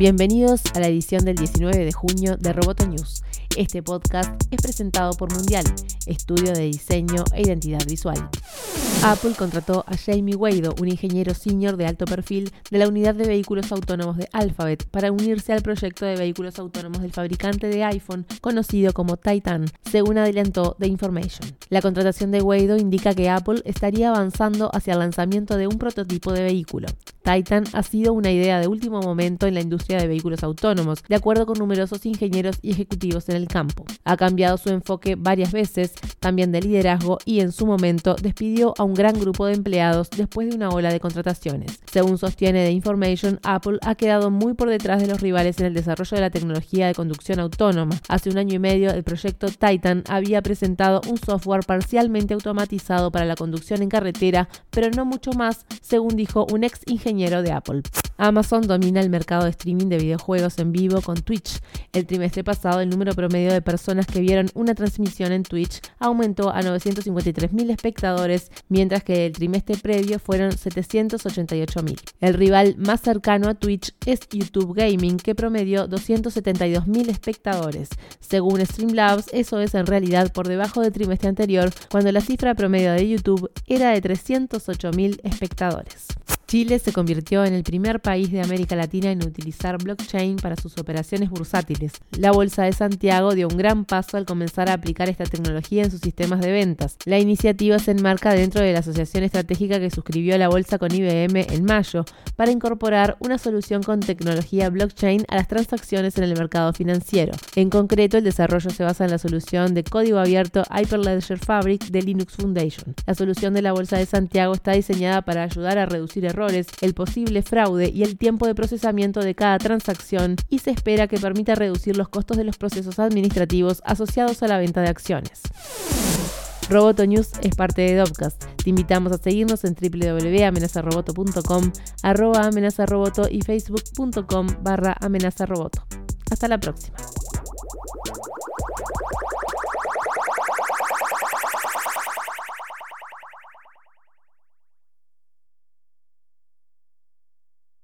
Bienvenidos a la edición del 19 de junio de Roboto News. Este podcast es presentado por Mundial, estudio de diseño e identidad visual. Apple contrató a Jamie Wado, un ingeniero senior de alto perfil de la unidad de vehículos autónomos de Alphabet, para unirse al proyecto de vehículos autónomos del fabricante de iPhone, conocido como Titan, según adelantó The Information. La contratación de Wado indica que Apple estaría avanzando hacia el lanzamiento de un prototipo de vehículo. Titan ha sido una idea de último momento en la industria de vehículos autónomos, de acuerdo con numerosos ingenieros y ejecutivos en el campo. Ha cambiado su enfoque varias veces, también de liderazgo, y en su momento despidió a un gran grupo de empleados después de una ola de contrataciones. Según sostiene The Information, Apple ha quedado muy por detrás de los rivales en el desarrollo de la tecnología de conducción autónoma. Hace un año y medio, el proyecto Titan había presentado un software parcialmente automatizado para la conducción en carretera, pero no mucho más, según dijo un ex ingeniero de Apple. Amazon domina el mercado de streaming de videojuegos en vivo con Twitch. El trimestre pasado, el número promedio de personas que vieron una transmisión en Twitch aumentó a 953.000 espectadores, mientras que el trimestre previo fueron 788.000. El rival más cercano a Twitch es YouTube Gaming, que promedió 272.000 espectadores. Según Streamlabs, eso es en realidad por debajo del trimestre anterior, cuando la cifra promedio de YouTube era de 308.000 espectadores. Chile se convirtió en el primer país de América Latina en utilizar blockchain para sus operaciones bursátiles. La Bolsa de Santiago dio un gran paso al comenzar a aplicar esta tecnología en sus sistemas de ventas. La iniciativa se enmarca dentro de la asociación estratégica que suscribió la bolsa con IBM en mayo para incorporar una solución con tecnología blockchain a las transacciones en el mercado financiero. En concreto, el desarrollo se basa en la solución de código abierto Hyperledger Fabric de Linux Foundation. La solución de la Bolsa de Santiago está diseñada para ayudar a reducir errores el posible fraude y el tiempo de procesamiento de cada transacción y se espera que permita reducir los costos de los procesos administrativos asociados a la venta de acciones. Roboto News es parte de Dopcast. Te invitamos a seguirnos en www.amenazaroboto.com, arroba amenazaroboto y facebook.com barra amenazaroboto. Hasta la próxima.